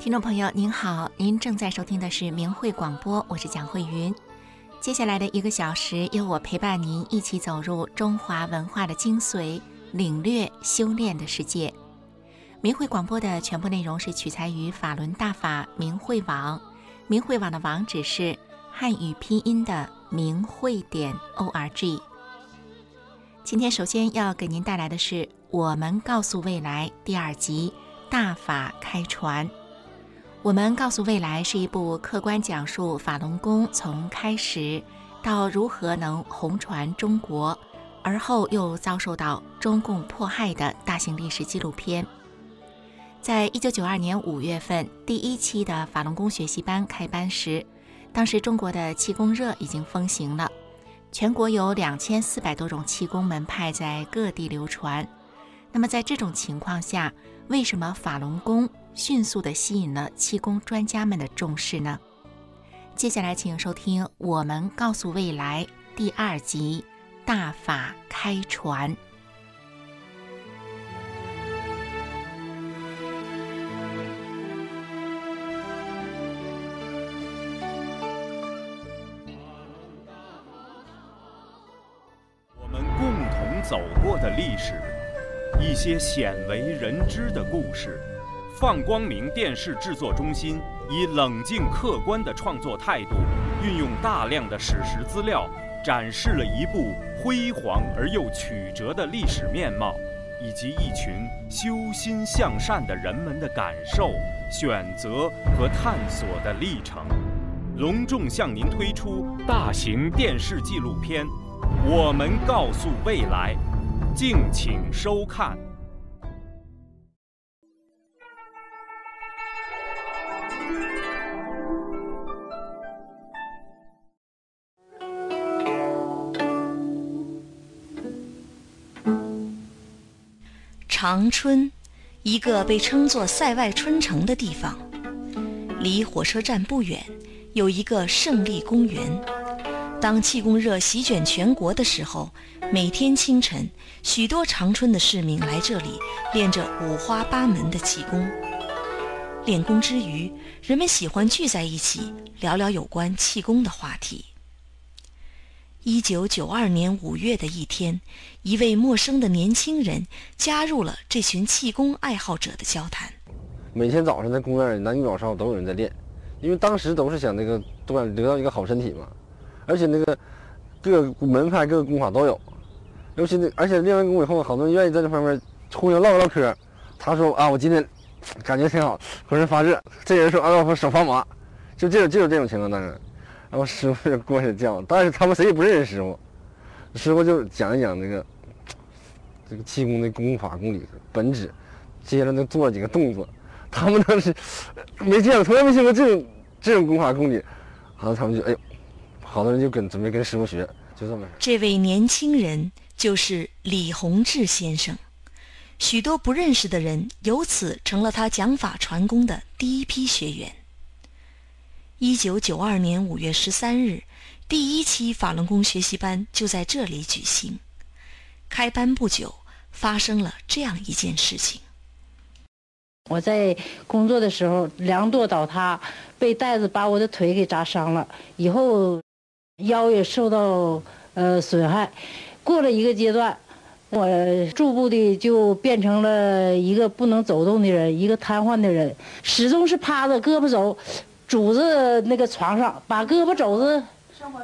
听众朋友您好，您正在收听的是明慧广播，我是蒋慧云。接下来的一个小时，由我陪伴您一起走入中华文化的精髓，领略修炼的世界。明慧广播的全部内容是取材于法轮大法明慧网，明慧网的网址是汉语拼音的明慧点 o r g。今天首先要给您带来的是《我们告诉未来》第二集《大法开船》。我们告诉未来是一部客观讲述法轮功从开始到如何能红传中国，而后又遭受到中共迫害的大型历史纪录片。在一九九二年五月份，第一期的法轮功学习班开班时，当时中国的气功热已经风行了，全国有两千四百多种气功门派在各地流传。那么在这种情况下，为什么法轮功？迅速地吸引了气功专家们的重视呢。接下来，请收听《我们告诉未来》第二集《大法开传》。我们共同走过的历史，一些鲜为人知的故事。放光明电视制作中心以冷静客观的创作态度，运用大量的史实资料，展示了一部辉煌而又曲折的历史面貌，以及一群修心向善的人们的感受、选择和探索的历程。隆重向您推出大型电视纪录片《我们告诉未来》，敬请收看。长春，一个被称作“塞外春城”的地方，离火车站不远，有一个胜利公园。当气功热席卷全国的时候，每天清晨，许多长春的市民来这里练着五花八门的气功。练功之余，人们喜欢聚在一起聊聊有关气功的话题。一九九二年五月的一天，一位陌生的年轻人加入了这群气功爱好者的交谈。每天早上在公园里，男女老少都有人在练，因为当时都是想那个都想得到一个好身体嘛。而且那个各门派、各个功法都有，尤其那而且练完功以后，好多人愿意在这方面互相唠唠嗑。他说啊，我今天感觉挺好，浑身发热。这人说啊，我手发麻，就这种就有这种情况当然。然后师傅就过去叫，但是他们谁也不认识师傅。师傅就讲一讲这个这个气功的功法功理本质，接着呢做几个动作，他们当时没见过，从来没见过这种这种功法功理，然后他们就哎呦，好多人就跟准备跟师傅学，就这么。这位年轻人就是李洪志先生，许多不认识的人由此成了他讲法传功的第一批学员。一九九二年五月十三日，第一期法轮功学习班就在这里举行。开班不久，发生了这样一件事情：我在工作的时候，梁垛倒塌，被袋子把我的腿给砸伤了，以后腰也受到呃损害。过了一个阶段，我逐步的就变成了一个不能走动的人，一个瘫痪的人，始终是趴着胳膊肘。主子那个床上，把胳膊肘子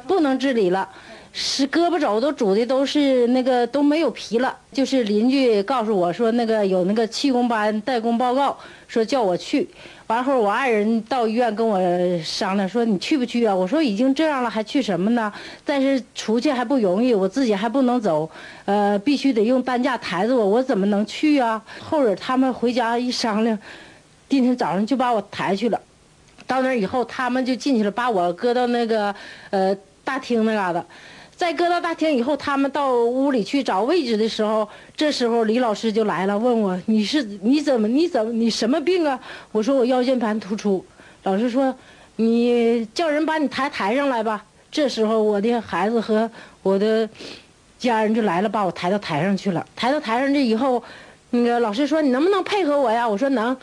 不能自理了，是胳膊肘都拄的都是那个都没有皮了。就是邻居告诉我说，那个有那个气功班代工报告，说叫我去。完后我爱人到医院跟我商量说，你去不去啊？我说已经这样了，还去什么呢？但是出去还不容易，我自己还不能走，呃，必须得用担架抬着我，我怎么能去啊？后边他们回家一商量，第二天早上就把我抬去了。到那儿以后，他们就进去了，把我搁到那个呃大厅那嘎达。再搁到大厅以后，他们到屋里去找位置的时候，这时候李老师就来了，问我你是你怎么你怎么你什么病啊？我说我腰间盘突出。老师说你叫人把你抬台上来吧。这时候我的孩子和我的家人就来了，把我抬到台上去了。抬到台上去以后，那个老师说你能不能配合我呀？我说能。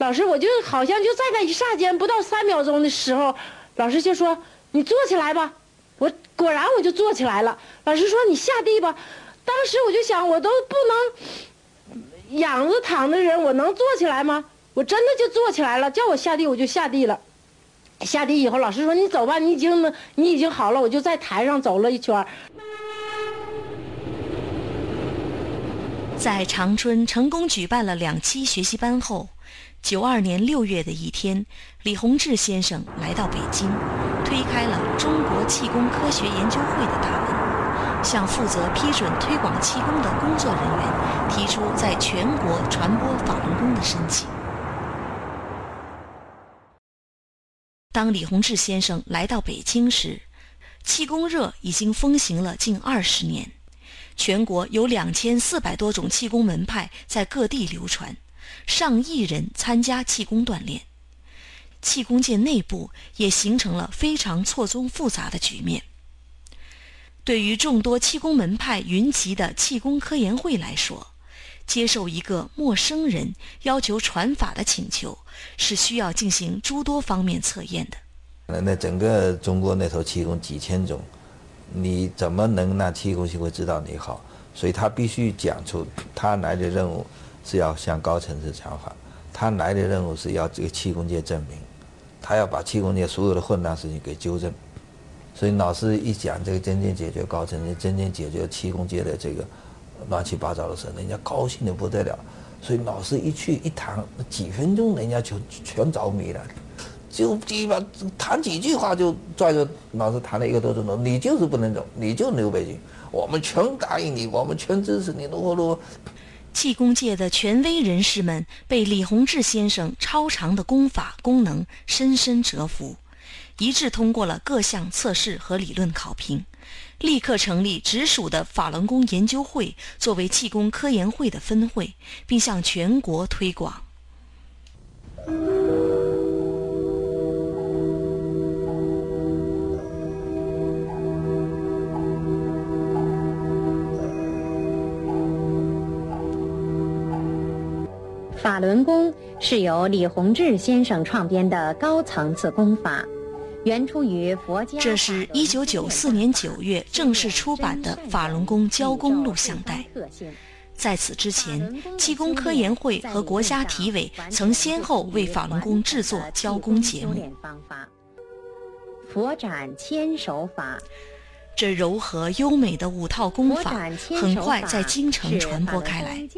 老师，我就好像就在那一霎间，不到三秒钟的时候，老师就说：“你坐起来吧。”我果然我就坐起来了。老师说：“你下地吧。”当时我就想，我都不能仰着躺的人，我能坐起来吗？我真的就坐起来了，叫我下地我就下地了。下地以后，老师说：“你走吧，你已经你已经好了。”我就在台上走了一圈。在长春成功举办了两期学习班后。九二年六月的一天，李洪志先生来到北京，推开了中国气功科学研究会的大门，向负责批准推广气功的工作人员提出在全国传播法轮功的申请。当李洪志先生来到北京时，气功热已经风行了近二十年，全国有两千四百多种气功门派在各地流传。上亿人参加气功锻炼，气功界内部也形成了非常错综复杂的局面。对于众多气功门派云集的气功科研会来说，接受一个陌生人要求传法的请求，是需要进行诸多方面测验的。那那整个中国那头气功几千种，你怎么能让气功协会知道你好？所以他必须讲出他来的任务。是要向高层次讲法，他来的任务是要这个气功界证明，他要把气功界所有的混乱事情给纠正。所以老师一讲这个真正解决高层次、真正解决气功界的这个乱七八糟的事，人家高兴的不得了。所以老师一去一谈，几分钟人家就全着迷了，就基本谈几句话就拽着老师谈了一个多钟头。你就是不能走，你就留北京，我们全答应你，我们全支持你，如何如何。气功界的权威人士们被李洪志先生超长的功法功能深深折服，一致通过了各项测试和理论考评，立刻成立直属的法轮功研究会作为气功科研会的分会，并向全国推广。法轮功是由李洪志先生创编的高层次功法，原出于佛家。这是一九九四年九月正式出版的法轮功教功录像带。在此之前，气功科研会和国家体委曾先后为法轮功制作教功节目。佛展千手法。这柔和优美的五套功法很快在京城传播开来，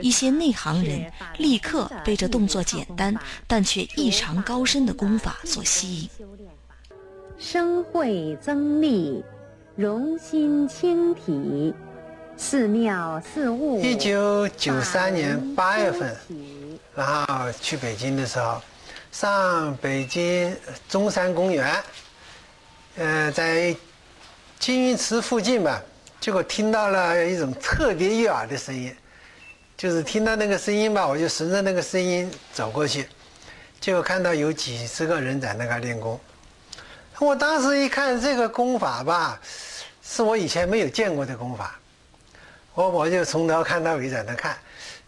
一些内行人立刻被这动作简单但却异常高深的功法所吸引。生慧增力，容心清体，寺庙寺务。一九九三年八月份，然后去北京的时候，上北京中山公园，呃，在。金鱼池附近吧，结果听到了一种特别悦耳的声音，就是听到那个声音吧，我就顺着那个声音走过去，结果看到有几十个人在那个练功。我当时一看这个功法吧，是我以前没有见过的功法，我我就从头看到尾在那看，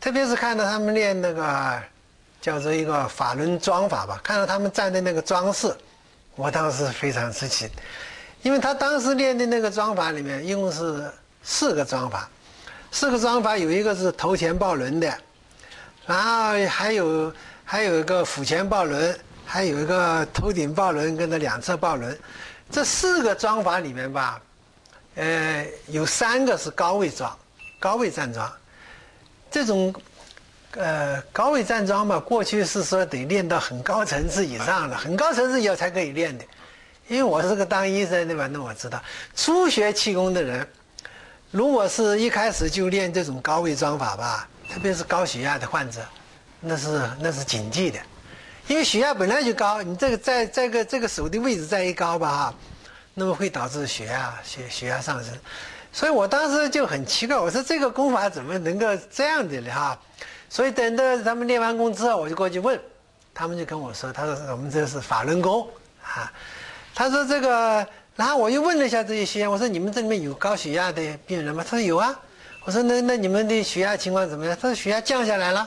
特别是看到他们练那个叫做一个法轮桩法吧，看到他们站的那个桩式，我当时非常吃惊。因为他当时练的那个桩法里面，一共是四个桩法，四个桩法有一个是头前抱轮的，然后还有还有一个腹前抱轮，还有一个头顶抱轮跟着两侧抱轮，这四个桩法里面吧，呃，有三个是高位桩，高位站桩，这种呃高位站桩嘛，过去是说得练到很高层次以上的，很高层次以后才可以练的。因为我是个当医生的嘛，那我知道，初学气功的人，如果是一开始就练这种高位桩法吧，特别是高血压的患者，那是那是禁忌的，因为血压本来就高，你这个在这个这个手的位置再一高吧哈，那么会导致血压血血压上升，所以我当时就很奇怪，我说这个功法怎么能够这样的呢哈？所以等到他们练完功之后，我就过去问，他们就跟我说，他说我们这是法轮功啊。他说这个，然后我又问了一下这些学员，我说你们这里面有高血压的病人吗？他说有啊。我说那那你们的血压情况怎么样？他说血压降下来了。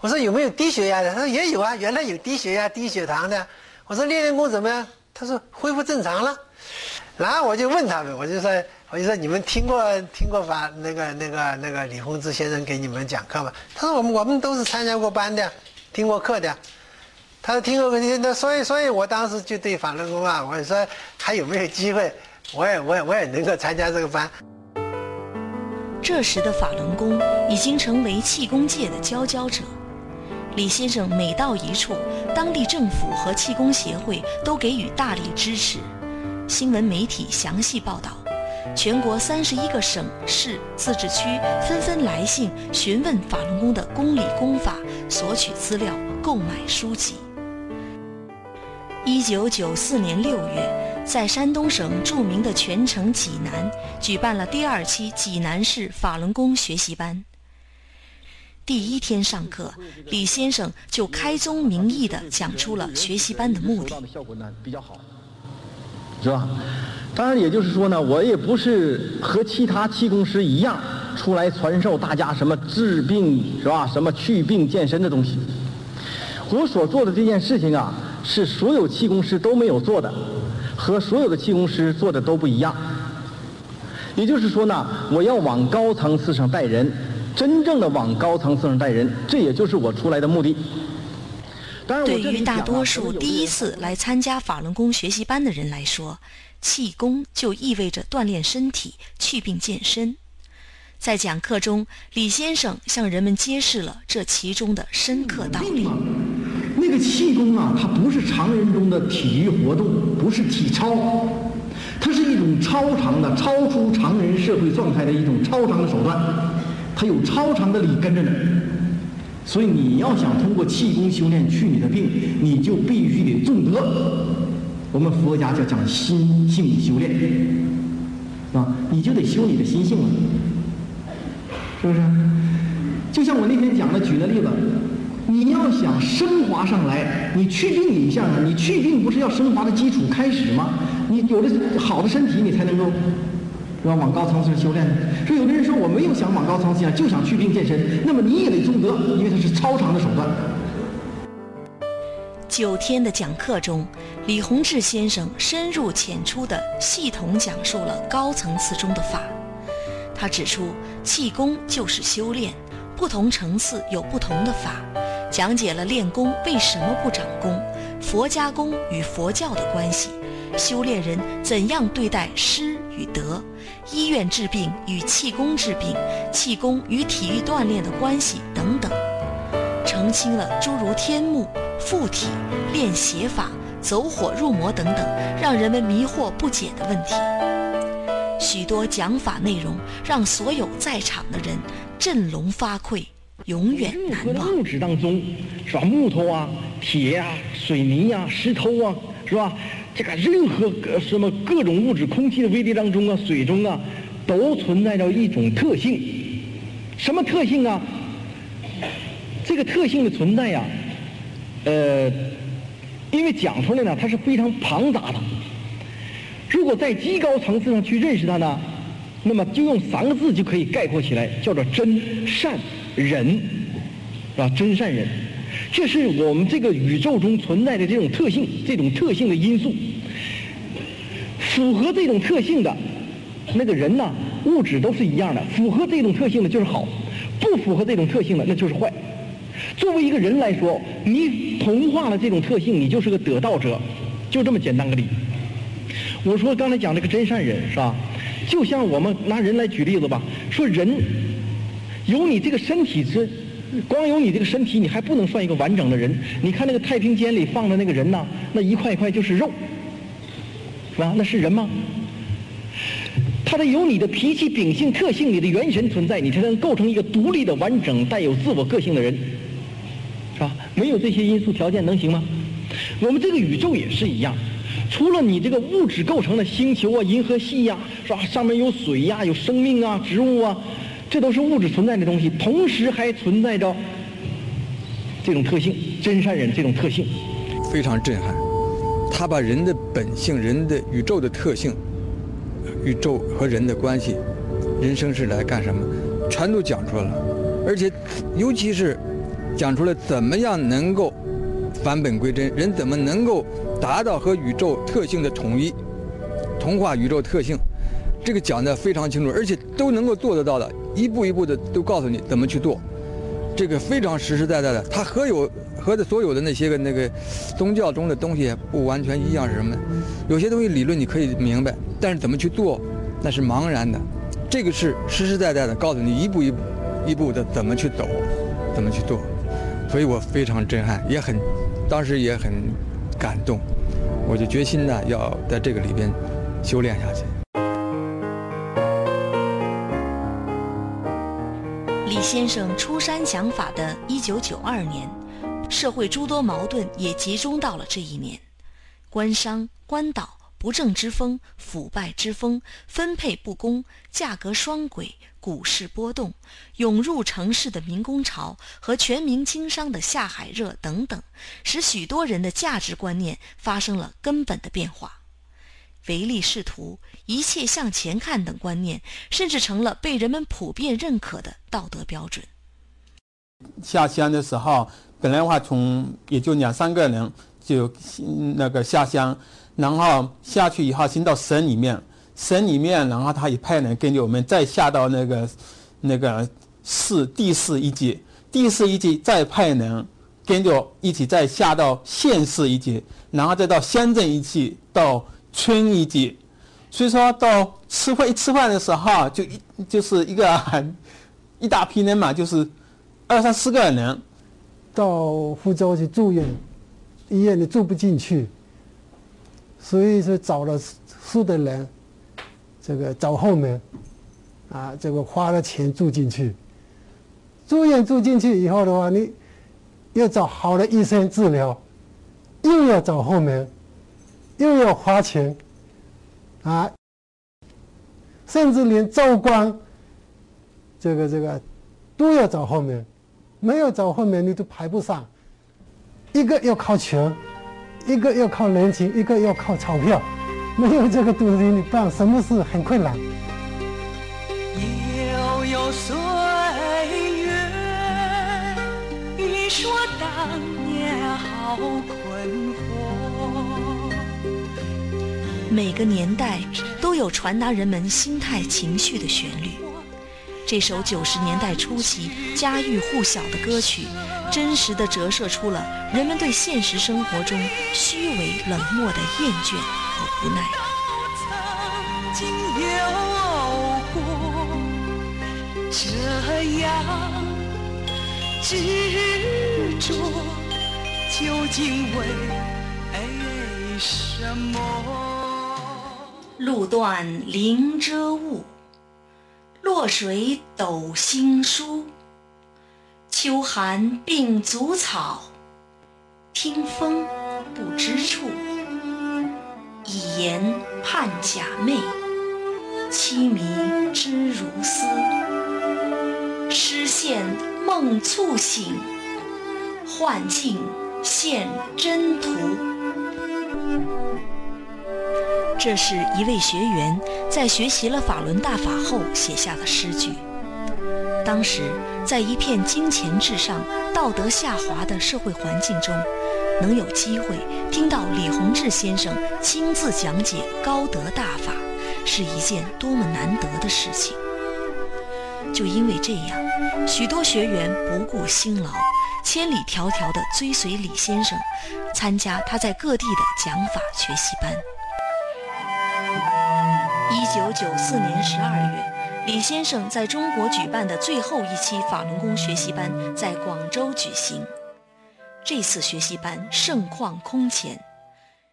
我说有没有低血压的？他说也有啊，原来有低血压、低血糖的。我说练练功怎么样？他说恢复正常了。然后我就问他们，我就说，我就说你们听过听过法那个那个那个李洪志先生给你们讲课吗？他说我们我们都是参加过班的，听过课的。他说听过，那所以所以我当时就对法轮功啊，我说还有没有机会，我也我也我也能够参加这个班。这时的法轮功已经成为气功界的佼佼者。李先生每到一处，当地政府和气功协会都给予大力支持。新闻媒体详细报道，全国三十一个省市自治区纷纷来信询问法轮功的功理功法，索取资料，购买书籍。一九九四年六月，在山东省著名的泉城济南举办了第二期济南市法轮功学习班。第一天上课，李先生就开宗明义地讲出了学习班的目的。效果呢比较好。是吧？当然，也就是说呢，我也不是和其他气功师一样出来传授大家什么治病是吧？什么去病健身的东西。我所做的这件事情啊，是所有气功师都没有做的，和所有的气功师做的都不一样。也就是说呢，我要往高层次上带人，真正的往高层次上带人，这也就是我出来的目的。当然对于大多数第一次来参加法轮功学习班的人来说，气功就意味着锻炼身体、祛病健身。在讲课中，李先生向人们揭示了这其中的深刻道理。这个气功啊，它不是常人中的体育活动，不是体操，它是一种超常的、超出常人社会状态的一种超常的手段，它有超常的理跟着呢。所以你要想通过气功修炼去你的病，你就必须得重德。我们佛家叫讲心性修炼，啊，你就得修你的心性了，是不是？就像我那天讲的举的例子，你要想升华上来，你去病影像啊，你去病不是要升华的基础开始吗？你有了好的身体，你才能够。要往高层次修炼，说有的人说我没有想往高层次就想去病健身，那么你也得中德，因为它是超常的手段。九天的讲课中，李洪志先生深入浅出地系统讲述了高层次中的法。他指出，气功就是修炼，不同层次有不同的法，讲解了练功为什么不长功，佛家功与佛教的关系，修炼人怎样对待失与得。医院治病与气功治病，气功与体育锻炼的关系等等，澄清了诸如天目、附体、练邪法、走火入魔等等让人们迷惑不解的问题。许多讲法内容让所有在场的人振聋发聩，永远难忘。物质当中，是吧？木头啊、铁啊、水泥啊、石头啊，是吧？这个任何什么各种物质，空气的微粒当中啊，水中啊，都存在着一种特性。什么特性啊？这个特性的存在呀，呃，因为讲出来呢，它是非常庞杂的。如果在极高层次上去认识它呢，那么就用三个字就可以概括起来，叫做真善人，是吧？真善人。这是我们这个宇宙中存在的这种特性，这种特性的因素。符合这种特性的那个人呢，物质都是一样的。符合这种特性的就是好，不符合这种特性的那就是坏。作为一个人来说，你同化了这种特性，你就是个得道者，就这么简单个理。我说刚才讲这个真善人是吧？就像我们拿人来举例子吧，说人有你这个身体之。光有你这个身体，你还不能算一个完整的人。你看那个太平间里放的那个人呐，那一块一块就是肉，是吧？那是人吗？他得有你的脾气、秉性、特性，你的元神存在，你才能构成一个独立的、完整、带有自我个性的人，是吧？没有这些因素条件能行吗？我们这个宇宙也是一样，除了你这个物质构成的星球啊、银河系呀，是吧？上面有水呀、有生命啊、植物啊。这都是物质存在的东西，同时还存在着这种特性，真善忍这种特性，非常震撼。他把人的本性、人的宇宙的特性、宇宙和人的关系、人生是来干什么，全都讲出来了。而且，尤其是讲出了怎么样能够返本归真，人怎么能够达到和宇宙特性的统一，同化宇宙特性，这个讲的非常清楚，而且都能够做得到的，一步一步的都告诉你怎么去做，这个非常实实在在的。它和有和的所有的那些个那个宗教中的东西不完全一样是什么？有些东西理论你可以明白，但是怎么去做，那是茫然的。这个是实实在在的告诉你一步一步一步的怎么去走，怎么去做。所以我非常震撼，也很，当时也很感动，我就决心呢要在这个里边修炼下去。李先生出山讲法的一九九二年，社会诸多矛盾也集中到了这一年，官商官倒。不正之风、腐败之风、分配不公、价格双轨、股市波动、涌入城市的民工潮和全民经商的下海热等等，使许多人的价值观念发生了根本的变化。唯利是图、一切向前看等观念，甚至成了被人们普遍认可的道德标准。下乡的时候，本来话从也就两三个人就那个下乡。然后下去以后，先到省里面，省里面，然后他也派人跟着我们再下到那个那个市地市一级，地市一级再派人跟着一起再下到县市一级，然后再到乡镇一级，到村一级。所以说到吃饭一吃饭的时候，就一就是一个很一大批人嘛，就是二三十个人到福州去住院，医院里住不进去。所以说找了书的人，这个找后门，啊，这个花了钱住进去，住院住进去以后的话，你要找好的医生治疗，又要找后门，又要花钱，啊，甚至连州官，这个这个都要找后面，没有找后面你都排不上，一个要靠钱。一个要靠人情，一个要靠钞票，没有这个东西你办什么事很困难。悠悠岁月，你说当年好困每个年代都有传达人们心态情绪的旋律。这首九十年代初期家喻户晓的歌曲。真实的折射出了人们对现实生活中虚伪冷漠的厌倦和无奈。曾经有过这样执着，究竟为什么？路断林遮雾，落水斗星疏。秋寒病足草，听风不知处。以言盼假寐，凄迷知如斯。诗现梦促醒，幻境现真图。这是一位学员在学习了法轮大法后写下的诗句。当时，在一片金钱至上、道德下滑的社会环境中，能有机会听到李洪志先生亲自讲解高德大法，是一件多么难得的事情。就因为这样，许多学员不顾辛劳，千里迢迢地追随李先生，参加他在各地的讲法学习班。九九四年十二月。李先生在中国举办的最后一期法轮功学习班在广州举行。这次学习班盛况空前，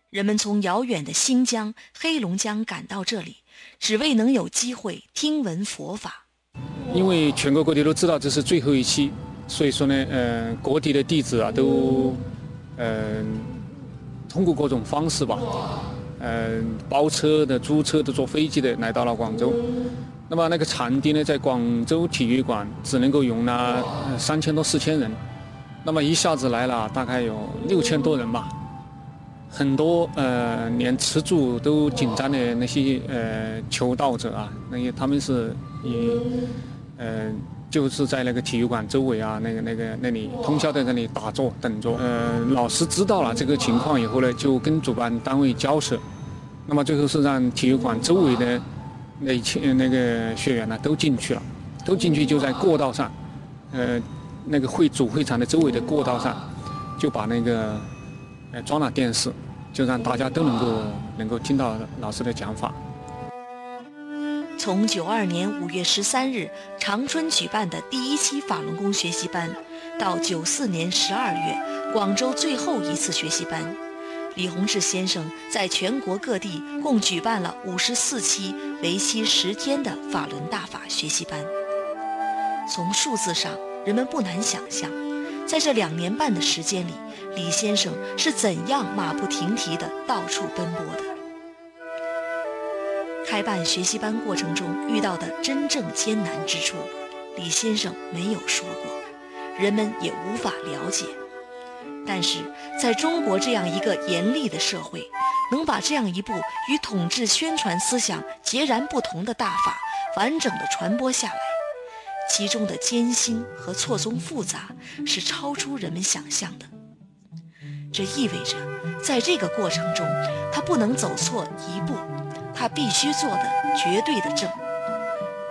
人们从遥远的新疆、黑龙江赶到这里，只为能有机会听闻佛法。因为全国各地都知道这是最后一期，所以说呢，嗯，各地的弟子啊都，嗯，通过各种方式吧，嗯，包车的、租车的、坐飞机的来到了广州。那么那个场地呢，在广州体育馆只能够容纳三千多四千人，那么一下子来了大概有六千多人吧，很多呃连吃住都紧张的那些呃求道者啊，那些他们是以呃就是在那个体育馆周围啊，那个那个那里通宵在那里打坐等着。呃，老师知道了这个情况以后呢，就跟主办单位交涉，那么最后是让体育馆周围的那一群那个学员呢都进去了，都进去就在过道上，呃，那个会主会场的周围的过道上，就把那个呃装了电视，就让大家都能够能够听到老师的讲法。从九二年五月十三日长春举办的第一期法轮功学习班，到九四年十二月广州最后一次学习班，李洪志先生在全国各地共举办了五十四期为期十天的法轮大法学习班。从数字上，人们不难想象，在这两年半的时间里，李先生是怎样马不停蹄地到处奔波的。开办学习班过程中遇到的真正艰难之处，李先生没有说过，人们也无法了解。但是，在中国这样一个严厉的社会，能把这样一部与统治宣传思想截然不同的大法完整的传播下来，其中的艰辛和错综复杂是超出人们想象的。这意味着，在这个过程中，他不能走错一步。他必须做的绝对的正。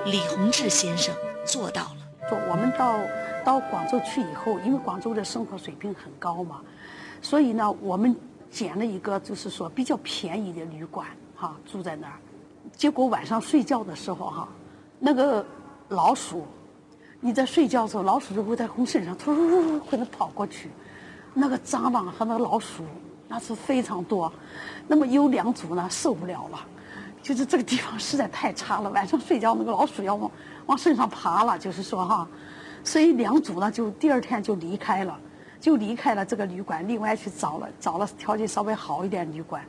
李洪志先生做到了。说我们到到广州去以后，因为广州的生活水平很高嘛，所以呢，我们捡了一个就是说比较便宜的旅馆，哈，住在那儿。结果晚上睡觉的时候，哈，那个老鼠，你在睡觉的时候，老鼠就会在从身上突突会跑过去，那个蟑螂和那个老鼠那是非常多。那么有两组呢受不了了。就是这个地方实在太差了，晚上睡觉那个老鼠要往往身上爬了，就是说哈，所以两组呢就第二天就离开了，就离开了这个旅馆，另外去找了找了条件稍微好一点旅馆。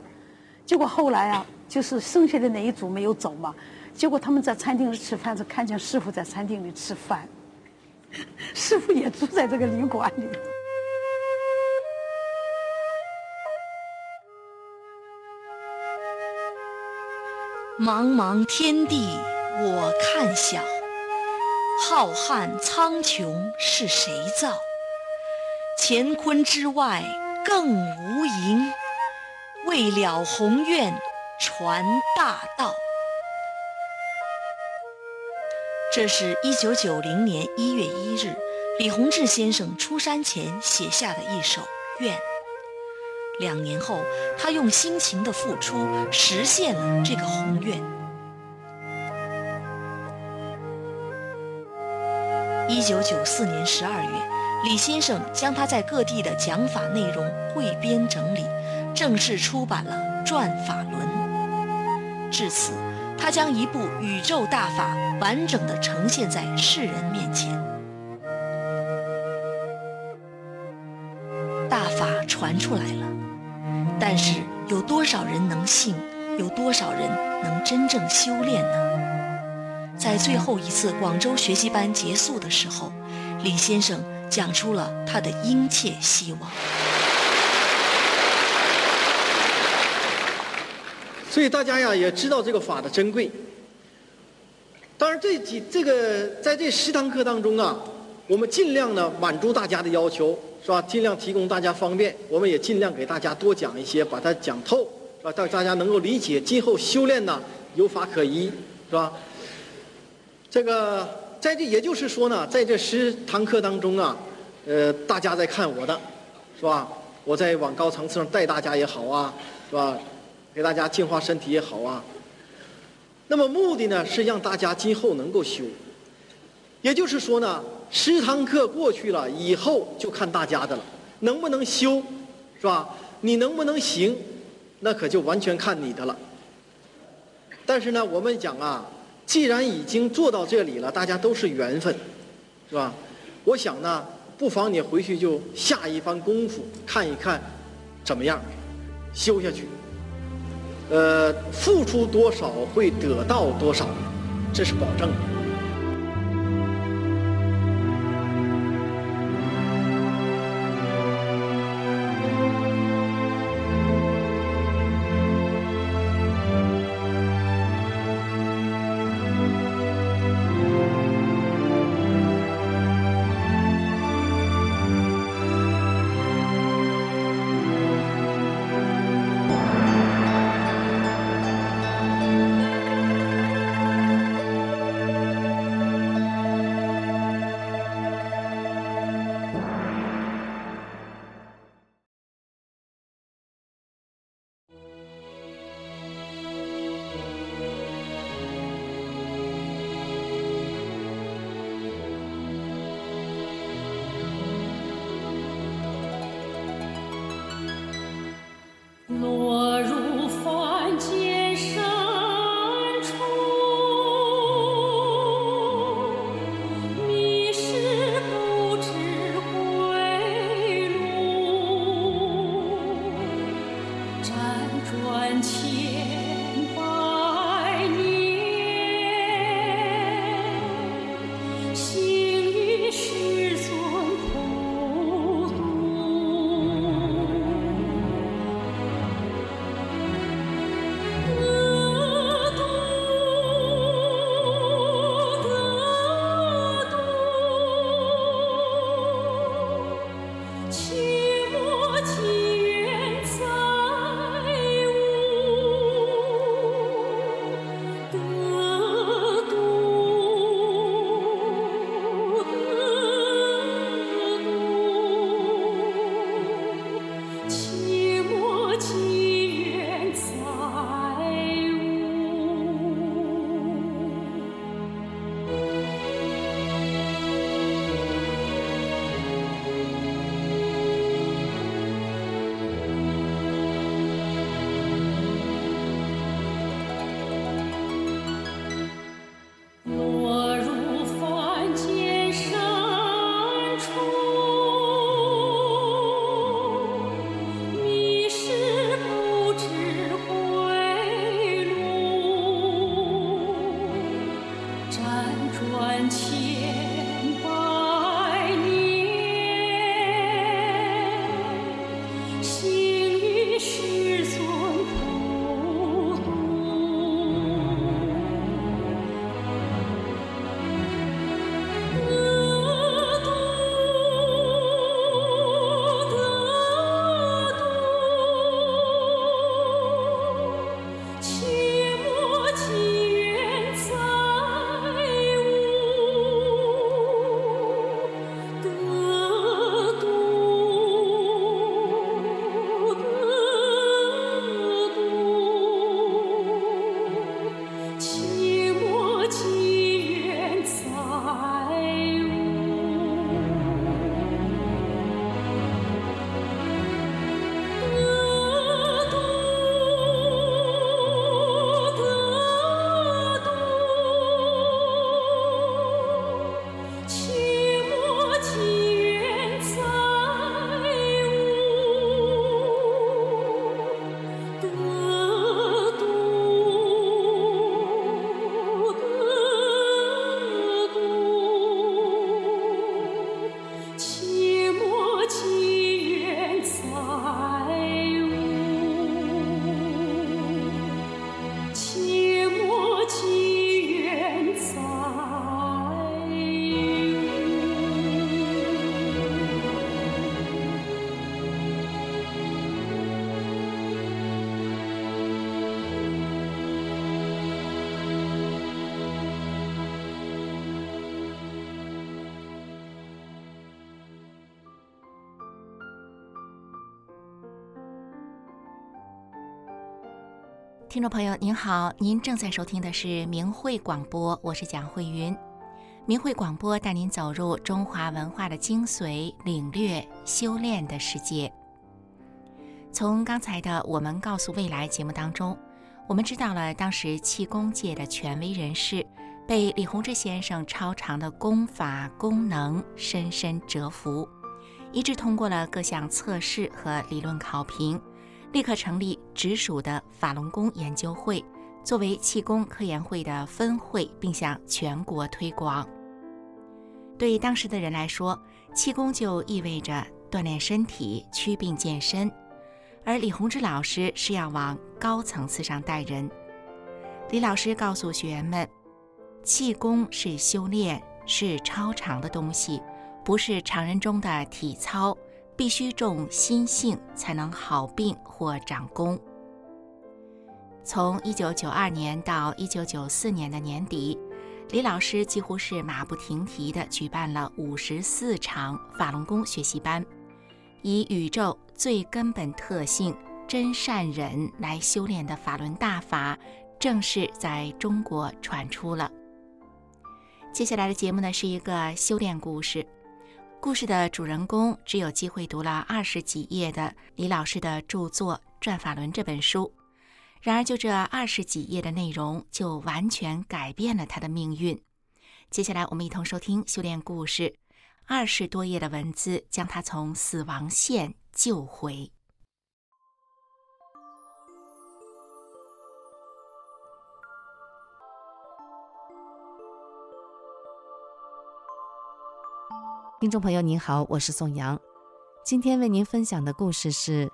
结果后来啊，就是剩下的那一组没有走嘛，结果他们在餐厅里吃饭，就看见师傅在餐厅里吃饭，师傅也住在这个旅馆里。茫茫天地我看小，浩瀚苍穹是谁造？乾坤之外更无垠，未了宏愿传大道。这是一九九零年一月一日，李洪志先生出山前写下的一首愿。两年后，他用辛勤的付出实现了这个宏愿。一九九四年十二月，李先生将他在各地的讲法内容汇编整理，正式出版了《转法轮》。至此，他将一部宇宙大法完整的呈现在世人面前。大法传出来了。但是有多少人能信？有多少人能真正修炼呢？在最后一次广州学习班结束的时候，李先生讲出了他的殷切希望。所以大家呀也知道这个法的珍贵。当然，这几这个在这十堂课当中啊，我们尽量呢满足大家的要求。是吧？尽量提供大家方便，我们也尽量给大家多讲一些，把它讲透，是吧？让大家能够理解，今后修炼呢有法可依，是吧？这个在这也就是说呢，在这十堂课当中啊，呃，大家在看我的，是吧？我在往高层次上带大家也好啊，是吧？给大家净化身体也好啊。那么目的呢是让大家今后能够修，也就是说呢。十堂课过去了以后，就看大家的了，能不能修，是吧？你能不能行，那可就完全看你的了。但是呢，我们讲啊，既然已经做到这里了，大家都是缘分，是吧？我想呢，不妨你回去就下一番功夫，看一看怎么样修下去。呃，付出多少会得到多少，这是保证的。听众朋友您好，您正在收听的是明慧广播，我是蒋慧云。明慧广播带您走入中华文化的精髓，领略修炼的世界。从刚才的“我们告诉未来”节目当中，我们知道了当时气功界的权威人士被李洪志先生超长的功法功能深深折服，一致通过了各项测试和理论考评。立刻成立直属的法轮功研究会，作为气功科研会的分会，并向全国推广。对当时的人来说，气功就意味着锻炼身体、祛病健身，而李洪志老师是要往高层次上带人。李老师告诉学员们，气功是修炼，是超常的东西，不是常人中的体操。必须重心性，才能好病或长功。从一九九二年到一九九四年的年底，李老师几乎是马不停蹄地举办了五十四场法轮功学习班，以宇宙最根本特性真善忍来修炼的法轮大法，正式在中国传出了。接下来的节目呢，是一个修炼故事。故事的主人公只有机会读了二十几页的李老师的著作《转法轮》这本书，然而就这二十几页的内容，就完全改变了他的命运。接下来，我们一同收听修炼故事，二十多页的文字将他从死亡线救回。听众朋友您好，我是宋阳，今天为您分享的故事是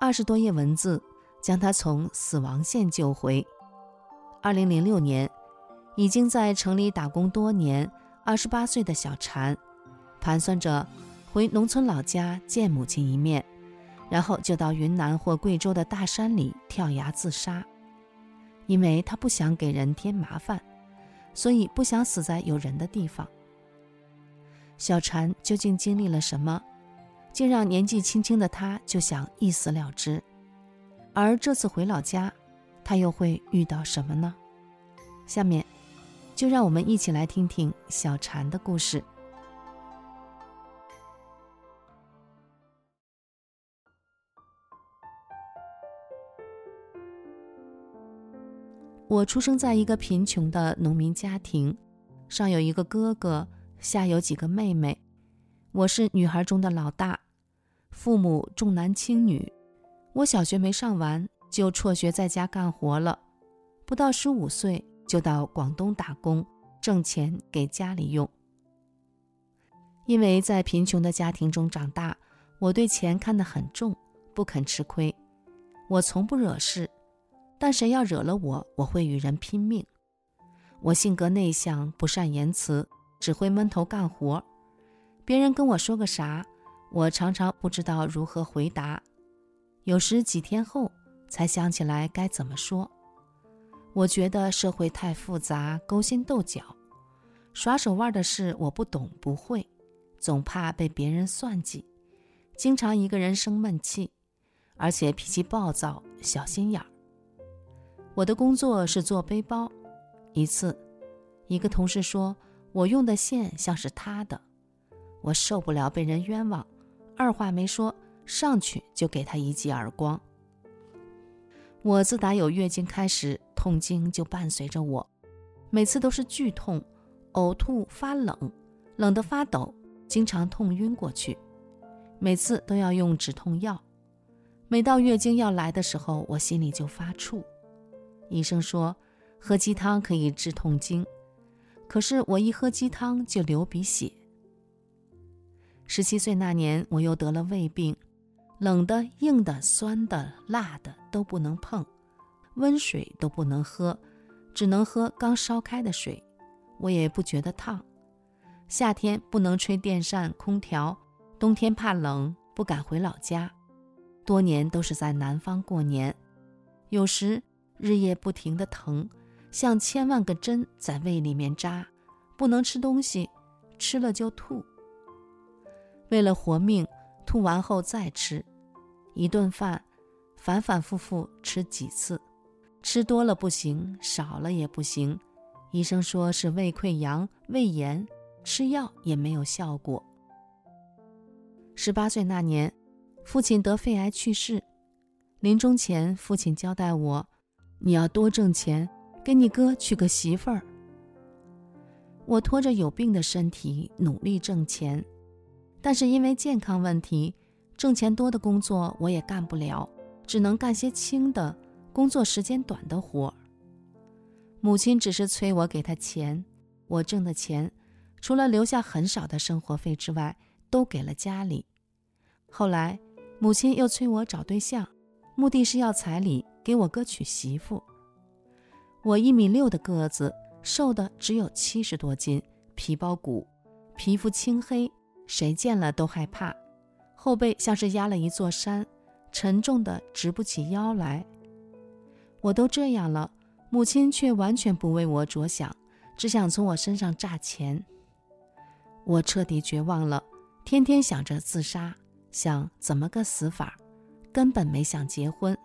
二十多页文字将他从死亡线救回。二零零六年，已经在城里打工多年，二十八岁的小婵，盘算着回农村老家见母亲一面，然后就到云南或贵州的大山里跳崖自杀，因为他不想给人添麻烦，所以不想死在有人的地方。小婵究竟经历了什么，竟让年纪轻轻的她就想一死了之？而这次回老家，她又会遇到什么呢？下面，就让我们一起来听听小婵的故事。我出生在一个贫穷的农民家庭，上有一个哥哥。下有几个妹妹，我是女孩中的老大，父母重男轻女。我小学没上完就辍学在家干活了，不到十五岁就到广东打工挣钱给家里用。因为在贫穷的家庭中长大，我对钱看得很重，不肯吃亏。我从不惹事，但谁要惹了我，我会与人拼命。我性格内向，不善言辞。只会闷头干活，别人跟我说个啥，我常常不知道如何回答，有时几天后才想起来该怎么说。我觉得社会太复杂，勾心斗角，耍手腕的事我不懂不会，总怕被别人算计，经常一个人生闷气，而且脾气暴躁，小心眼儿。我的工作是做背包，一次，一个同事说。我用的线像是他的，我受不了被人冤枉，二话没说，上去就给他一记耳光。我自打有月经开始，痛经就伴随着我，每次都是剧痛、呕吐、发冷，冷得发抖，经常痛晕过去，每次都要用止痛药。每到月经要来的时候，我心里就发怵。医生说，喝鸡汤可以治痛经。可是我一喝鸡汤就流鼻血。十七岁那年，我又得了胃病，冷的、硬的、酸的、辣的都不能碰，温水都不能喝，只能喝刚烧开的水。我也不觉得烫。夏天不能吹电扇、空调，冬天怕冷，不敢回老家。多年都是在南方过年，有时日夜不停的疼。像千万个针在胃里面扎，不能吃东西，吃了就吐。为了活命，吐完后再吃，一顿饭反反复复吃几次，吃多了不行，少了也不行。医生说是胃溃疡、胃炎，吃药也没有效果。十八岁那年，父亲得肺癌去世，临终前，父亲交代我：“你要多挣钱。”给你哥娶个媳妇儿。我拖着有病的身体努力挣钱，但是因为健康问题，挣钱多的工作我也干不了，只能干些轻的、工作时间短的活儿。母亲只是催我给她钱，我挣的钱，除了留下很少的生活费之外，都给了家里。后来，母亲又催我找对象，目的是要彩礼给我哥娶媳妇。我一米六的个子，瘦的只有七十多斤，皮包骨，皮肤青黑，谁见了都害怕，后背像是压了一座山，沉重的直不起腰来。我都这样了，母亲却完全不为我着想，只想从我身上榨钱。我彻底绝望了，天天想着自杀，想怎么个死法，根本没想结婚。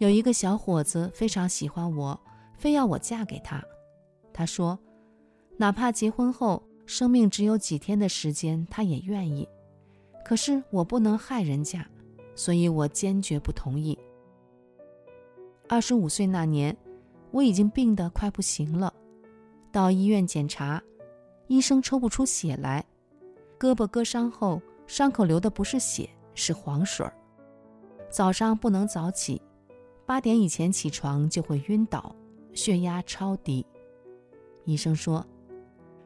有一个小伙子非常喜欢我，非要我嫁给他。他说，哪怕结婚后生命只有几天的时间，他也愿意。可是我不能害人家，所以我坚决不同意。二十五岁那年，我已经病得快不行了，到医院检查，医生抽不出血来，胳膊割伤后，伤口流的不是血，是黄水儿。早上不能早起。八点以前起床就会晕倒，血压超低。医生说，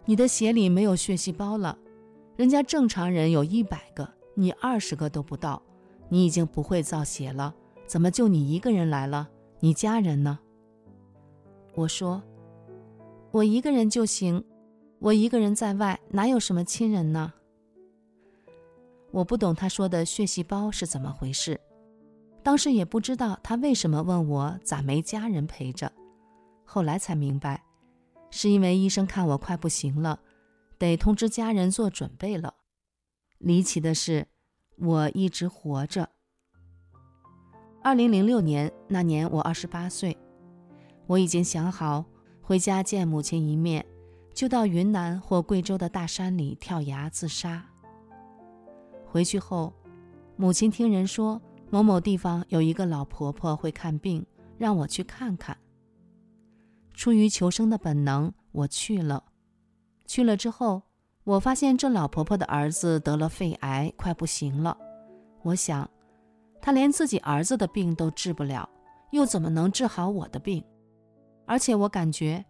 你的血里没有血细胞了，人家正常人有一百个，你二十个都不到，你已经不会造血了，怎么就你一个人来了？你家人呢？我说，我一个人就行，我一个人在外，哪有什么亲人呢？我不懂他说的血细胞是怎么回事，当时也不知道他为什么问我咋没家人陪着，后来才明白。是因为医生看我快不行了，得通知家人做准备了。离奇的是，我一直活着。二零零六年那年，我二十八岁，我已经想好回家见母亲一面，就到云南或贵州的大山里跳崖自杀。回去后，母亲听人说某某地方有一个老婆婆会看病，让我去看看。出于求生的本能，我去了。去了之后，我发现这老婆婆的儿子得了肺癌，快不行了。我想，她连自己儿子的病都治不了，又怎么能治好我的病？而且我感觉，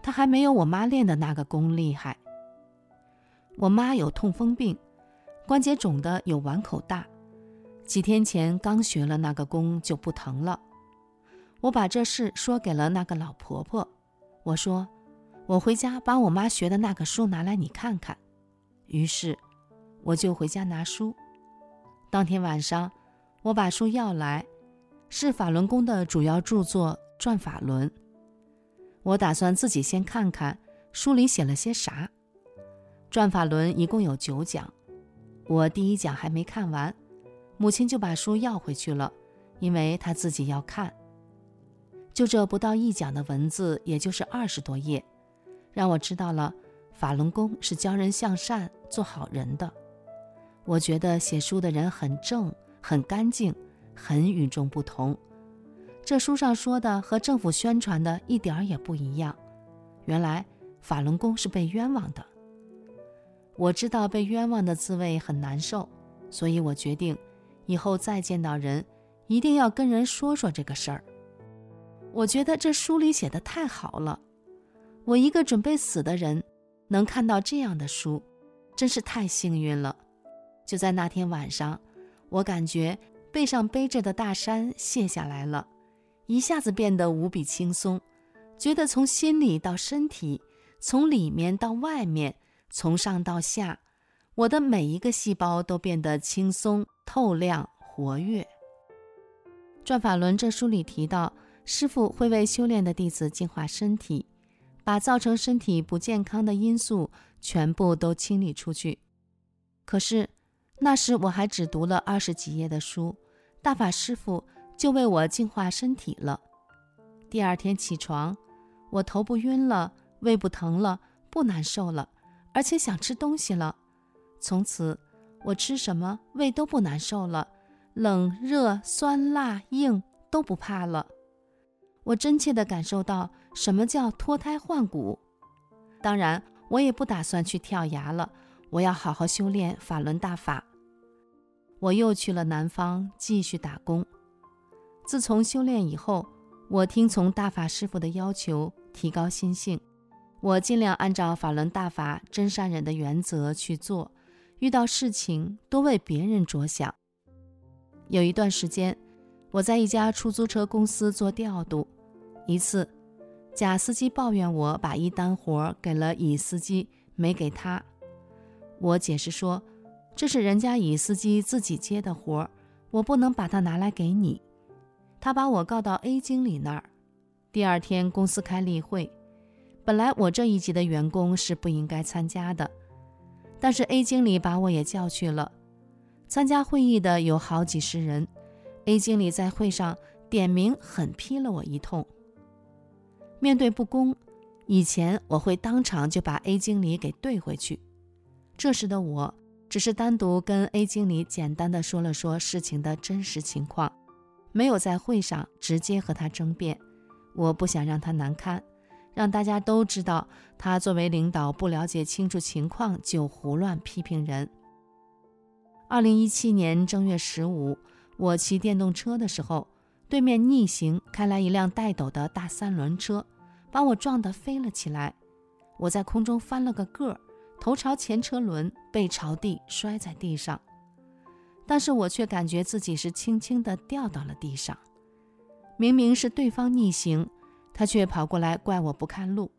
她还没有我妈练的那个功厉害。我妈有痛风病，关节肿的有碗口大，几天前刚学了那个功就不疼了。我把这事说给了那个老婆婆，我说：“我回家把我妈学的那个书拿来你看看。”于是，我就回家拿书。当天晚上，我把书要来，是法轮功的主要著作《转法轮》。我打算自己先看看书里写了些啥。《转法轮》一共有九讲，我第一讲还没看完，母亲就把书要回去了，因为她自己要看。就这不到一讲的文字，也就是二十多页，让我知道了法轮功是教人向善、做好人的。我觉得写书的人很正、很干净、很与众不同。这书上说的和政府宣传的一点儿也不一样。原来法轮功是被冤枉的。我知道被冤枉的滋味很难受，所以我决定以后再见到人，一定要跟人说说这个事儿。我觉得这书里写的太好了，我一个准备死的人，能看到这样的书，真是太幸运了。就在那天晚上，我感觉背上背着的大山卸下来了，一下子变得无比轻松，觉得从心里到身体，从里面到外面，从上到下，我的每一个细胞都变得轻松、透亮、活跃。《转法轮》这书里提到。师傅会为修炼的弟子净化身体，把造成身体不健康的因素全部都清理出去。可是那时我还只读了二十几页的书，大法师傅就为我净化身体了。第二天起床，我头不晕了，胃不疼了，不难受了，而且想吃东西了。从此我吃什么胃都不难受了，冷热酸辣硬都不怕了。我真切地感受到什么叫脱胎换骨。当然，我也不打算去跳崖了，我要好好修炼法轮大法。我又去了南方继续打工。自从修炼以后，我听从大法师傅的要求，提高心性。我尽量按照法轮大法真善忍的原则去做，遇到事情多为别人着想。有一段时间。我在一家出租车公司做调度，一次，甲司机抱怨我把一单活给了乙司机，没给他。我解释说，这是人家乙司机自己接的活，我不能把它拿来给你。他把我告到 A 经理那儿。第二天公司开例会，本来我这一级的员工是不应该参加的，但是 A 经理把我也叫去了。参加会议的有好几十人。A 经理在会上点名狠批了我一通。面对不公，以前我会当场就把 A 经理给怼回去。这时的我只是单独跟 A 经理简单的说了说事情的真实情况，没有在会上直接和他争辩。我不想让他难堪，让大家都知道他作为领导不了解清楚情况就胡乱批评人。二零一七年正月十五。我骑电动车的时候，对面逆行开来一辆带斗的大三轮车，把我撞得飞了起来。我在空中翻了个个儿，头朝前车轮，背朝地摔在地上。但是我却感觉自己是轻轻地掉到了地上。明明是对方逆行，他却跑过来怪我不看路。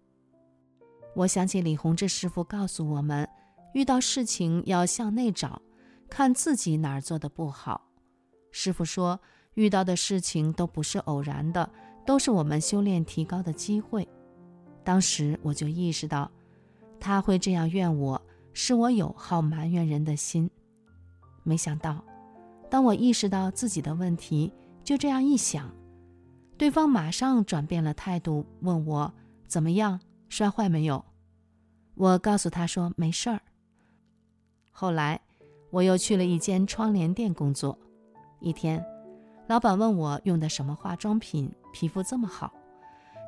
我想起李洪志师傅告诉我们，遇到事情要向内找，看自己哪儿做的不好。师傅说，遇到的事情都不是偶然的，都是我们修炼提高的机会。当时我就意识到，他会这样怨我，是我有好埋怨人的心。没想到，当我意识到自己的问题，就这样一想，对方马上转变了态度，问我怎么样，摔坏没有？我告诉他说没事儿。后来，我又去了一间窗帘店工作。一天，老板问我用的什么化妆品，皮肤这么好，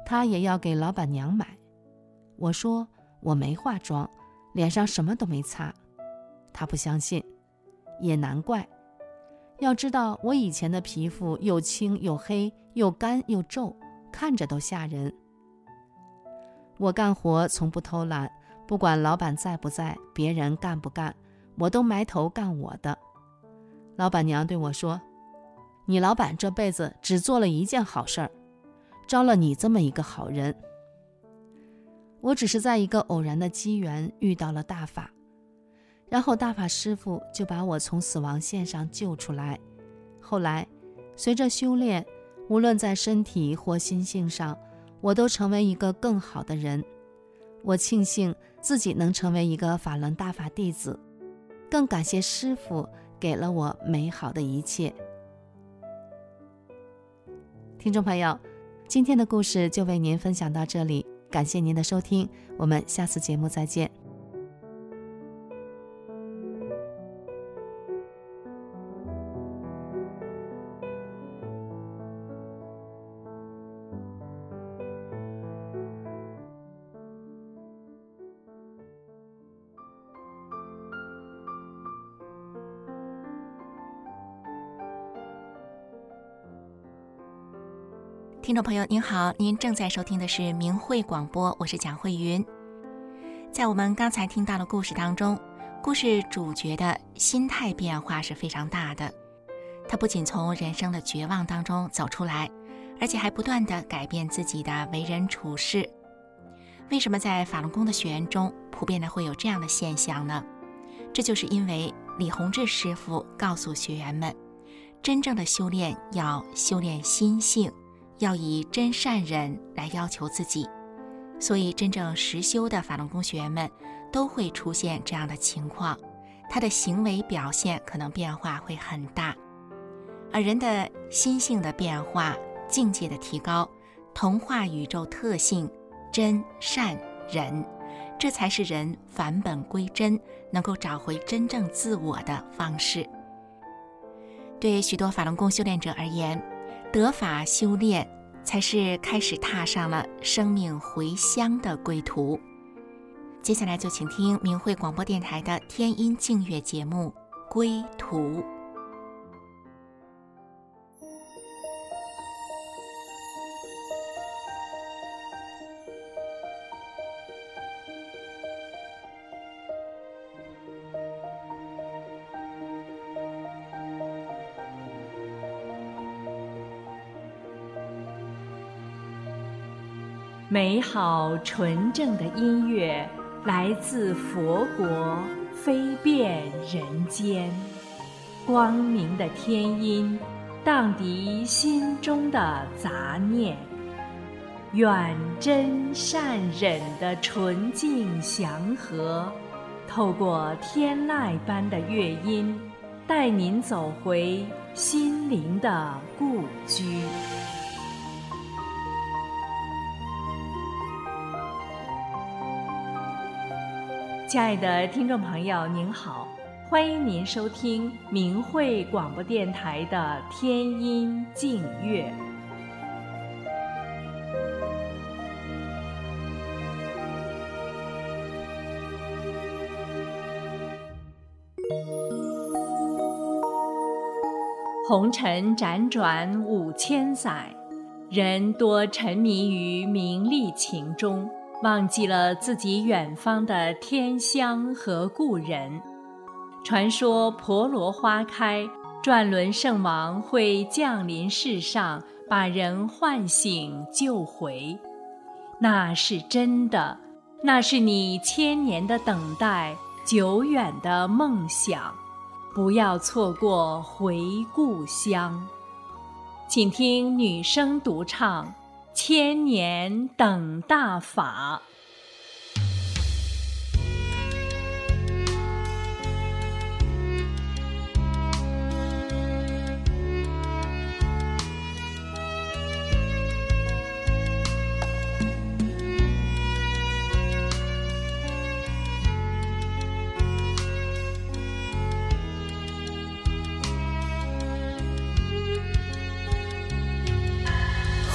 他也要给老板娘买。我说我没化妆，脸上什么都没擦。他不相信，也难怪。要知道我以前的皮肤又青又黑又干又皱，看着都吓人。我干活从不偷懒，不管老板在不在，别人干不干，我都埋头干我的。老板娘对我说：“你老板这辈子只做了一件好事儿，招了你这么一个好人。”我只是在一个偶然的机缘遇到了大法，然后大法师父就把我从死亡线上救出来。后来，随着修炼，无论在身体或心性上，我都成为一个更好的人。我庆幸自己能成为一个法轮大法弟子，更感谢师父。给了我美好的一切。听众朋友，今天的故事就为您分享到这里，感谢您的收听，我们下次节目再见。听众朋友您好，您正在收听的是明慧广播，我是蒋慧云。在我们刚才听到的故事当中，故事主角的心态变化是非常大的。他不仅从人生的绝望当中走出来，而且还不断的改变自己的为人处事。为什么在法轮功的学员中普遍的会有这样的现象呢？这就是因为李洪志师傅告诉学员们，真正的修炼要修炼心性。要以真善忍来要求自己，所以真正实修的法轮功学员们都会出现这样的情况，他的行为表现可能变化会很大，而人的心性的变化、境界的提高、同化宇宙特性真善忍，这才是人返本归真、能够找回真正自我的方式。对许多法轮功修炼者而言，德法修炼，才是开始踏上了生命回乡的归途。接下来就请听明慧广播电台的天音净月节目《归途》。美好纯正的音乐来自佛国，飞遍人间。光明的天音，荡涤心中的杂念。远真善忍的纯净祥和，透过天籁般的乐音，带您走回心灵的故居。亲爱的听众朋友，您好，欢迎您收听明慧广播电台的天音静月。红尘辗转五千载，人多沉迷于名利情中。忘记了自己远方的天香和故人。传说婆罗花开，转轮圣王会降临世上，把人唤醒救回。那是真的，那是你千年的等待，久远的梦想。不要错过回故乡。请听女声独唱。千年等大法。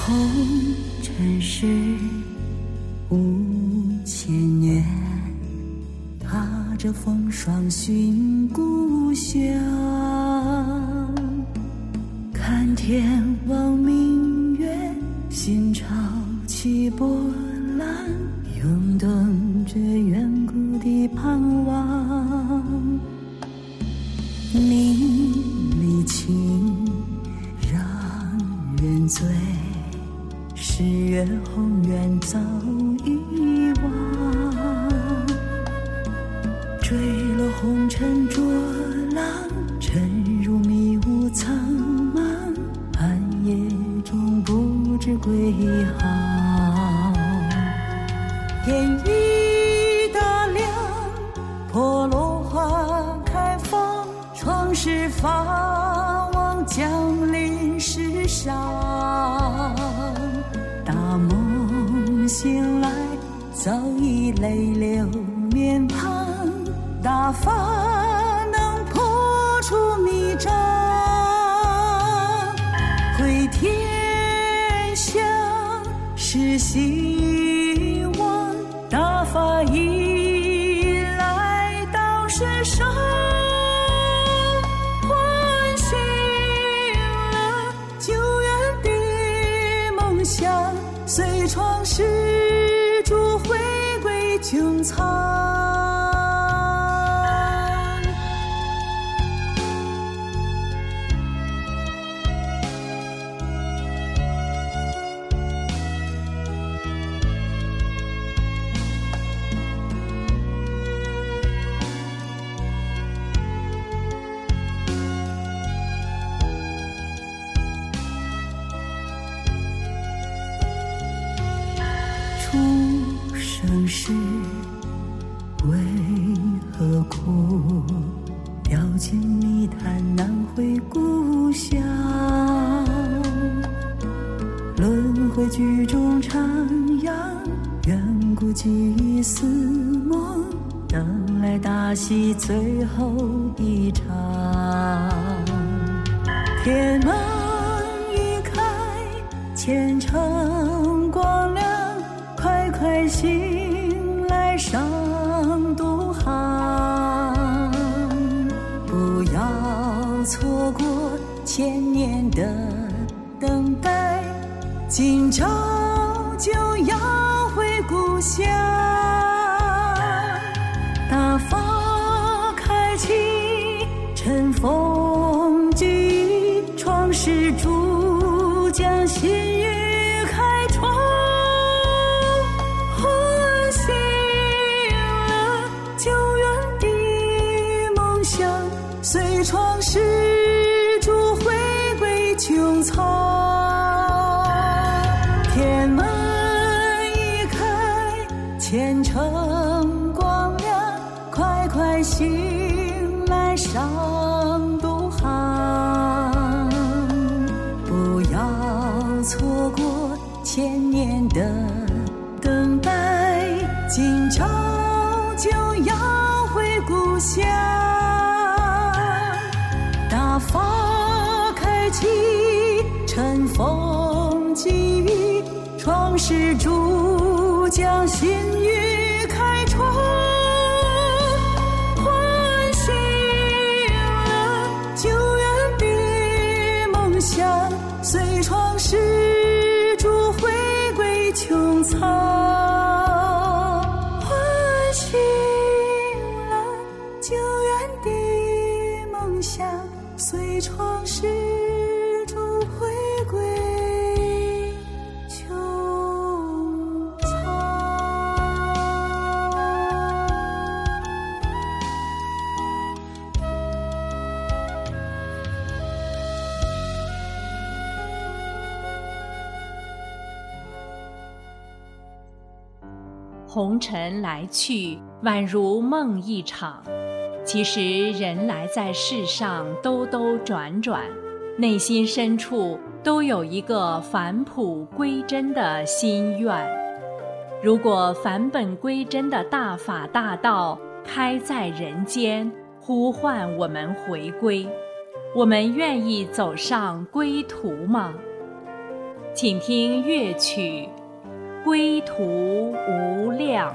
红是五千年踏着风霜寻故乡。看天家大发开启，乘风机，创世主，将新愿。尘来去，宛如梦一场。其实人来在世上兜兜转转，内心深处都有一个返璞归真的心愿。如果返本归真的大法大道开在人间，呼唤我们回归，我们愿意走上归途吗？请听乐曲《归途无量》。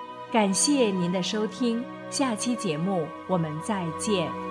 感谢您的收听，下期节目我们再见。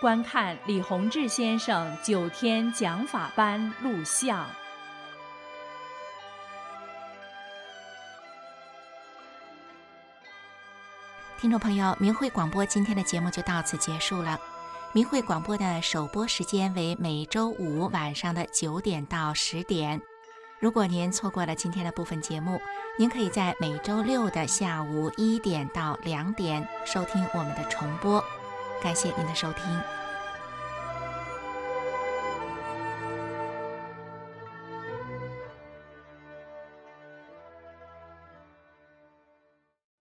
观看李洪志先生九天讲法班录像。听众朋友，明慧广播今天的节目就到此结束了。明慧广播的首播时间为每周五晚上的九点到十点。如果您错过了今天的部分节目，您可以在每周六的下午一点到两点收听我们的重播。感谢您的收听。